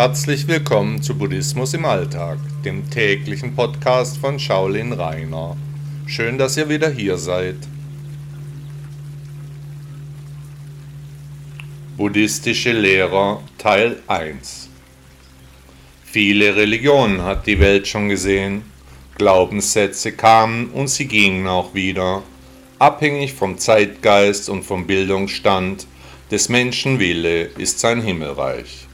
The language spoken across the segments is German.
Herzlich willkommen zu Buddhismus im Alltag, dem täglichen Podcast von Shaolin Rainer. Schön, dass ihr wieder hier seid. Buddhistische Lehrer Teil 1 Viele Religionen hat die Welt schon gesehen. Glaubenssätze kamen und sie gingen auch wieder, abhängig vom Zeitgeist und vom Bildungsstand des Menschen Wille ist sein Himmelreich.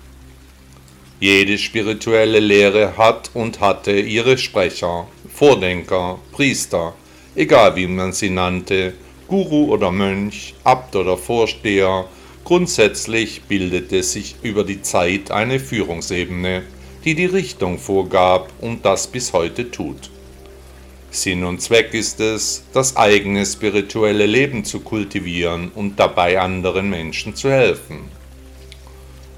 Jede spirituelle Lehre hat und hatte ihre Sprecher, Vordenker, Priester, egal wie man sie nannte, Guru oder Mönch, Abt oder Vorsteher, grundsätzlich bildete sich über die Zeit eine Führungsebene, die die Richtung vorgab und das bis heute tut. Sinn und Zweck ist es, das eigene spirituelle Leben zu kultivieren und dabei anderen Menschen zu helfen.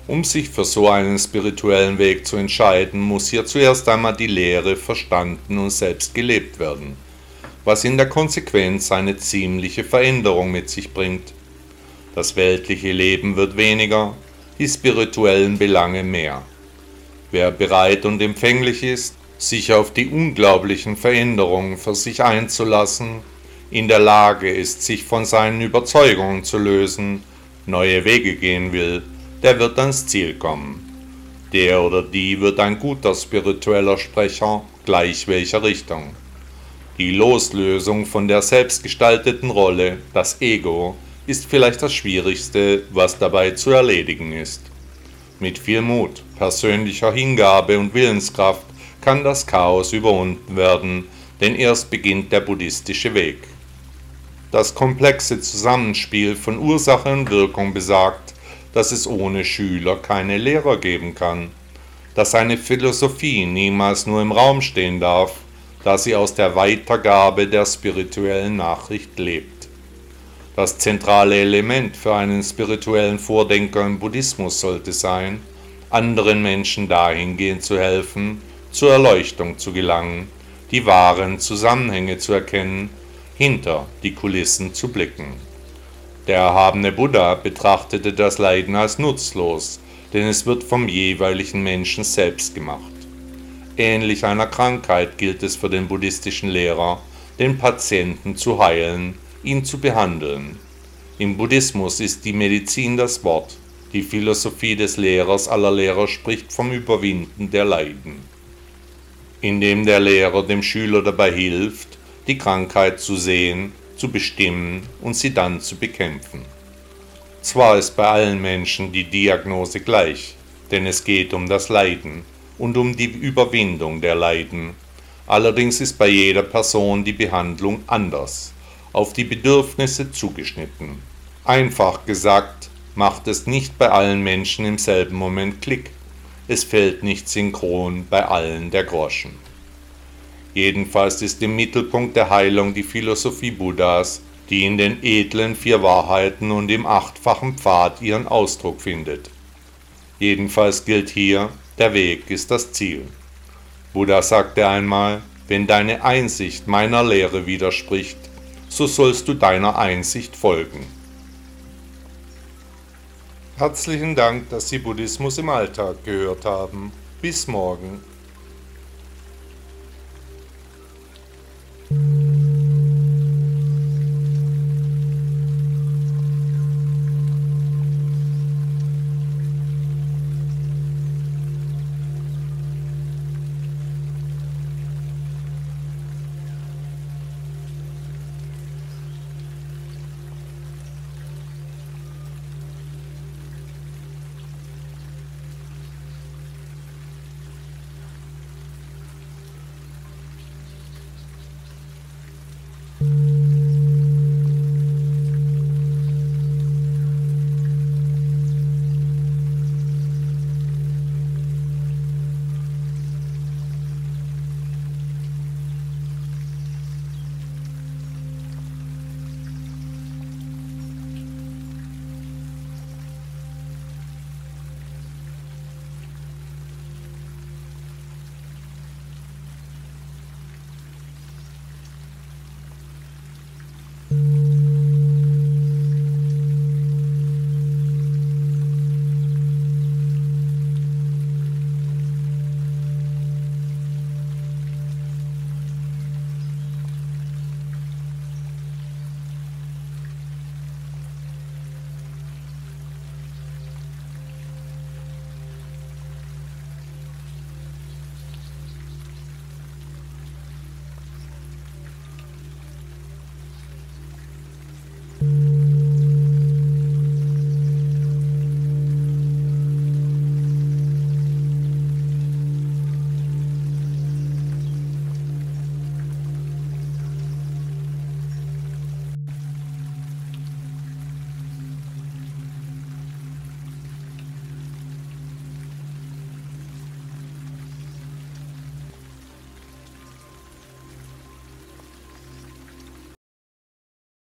Um sich für so einen spirituellen Weg zu entscheiden, muss hier zuerst einmal die Lehre verstanden und selbst gelebt werden, was in der Konsequenz eine ziemliche Veränderung mit sich bringt. Das weltliche Leben wird weniger, die spirituellen Belange mehr. Wer bereit und empfänglich ist, sich auf die unglaublichen Veränderungen für sich einzulassen, in der Lage ist, sich von seinen Überzeugungen zu lösen, neue Wege gehen will, der wird ans Ziel kommen. Der oder die wird ein guter spiritueller Sprecher, gleich welcher Richtung. Die Loslösung von der selbstgestalteten Rolle, das Ego, ist vielleicht das Schwierigste, was dabei zu erledigen ist. Mit viel Mut, persönlicher Hingabe und Willenskraft kann das Chaos überwunden werden, denn erst beginnt der buddhistische Weg. Das komplexe Zusammenspiel von Ursache und Wirkung besagt, dass es ohne Schüler keine Lehrer geben kann, dass eine Philosophie niemals nur im Raum stehen darf, da sie aus der Weitergabe der spirituellen Nachricht lebt. Das zentrale Element für einen spirituellen Vordenker im Buddhismus sollte sein, anderen Menschen dahingehend zu helfen, zur Erleuchtung zu gelangen, die wahren Zusammenhänge zu erkennen, hinter die Kulissen zu blicken. Der erhabene Buddha betrachtete das Leiden als nutzlos, denn es wird vom jeweiligen Menschen selbst gemacht. Ähnlich einer Krankheit gilt es für den buddhistischen Lehrer, den Patienten zu heilen, ihn zu behandeln. Im Buddhismus ist die Medizin das Wort, die Philosophie des Lehrers aller Lehrer spricht vom Überwinden der Leiden. Indem der Lehrer dem Schüler dabei hilft, die Krankheit zu sehen zu bestimmen und sie dann zu bekämpfen. Zwar ist bei allen Menschen die Diagnose gleich, denn es geht um das Leiden und um die Überwindung der Leiden. Allerdings ist bei jeder Person die Behandlung anders, auf die Bedürfnisse zugeschnitten. Einfach gesagt, macht es nicht bei allen Menschen im selben Moment Klick. Es fällt nicht synchron bei allen der Groschen. Jedenfalls ist im Mittelpunkt der Heilung die Philosophie Buddhas, die in den edlen vier Wahrheiten und im achtfachen Pfad ihren Ausdruck findet. Jedenfalls gilt hier, der Weg ist das Ziel. Buddha sagte einmal, wenn deine Einsicht meiner Lehre widerspricht, so sollst du deiner Einsicht folgen. Herzlichen Dank, dass Sie Buddhismus im Alltag gehört haben. Bis morgen.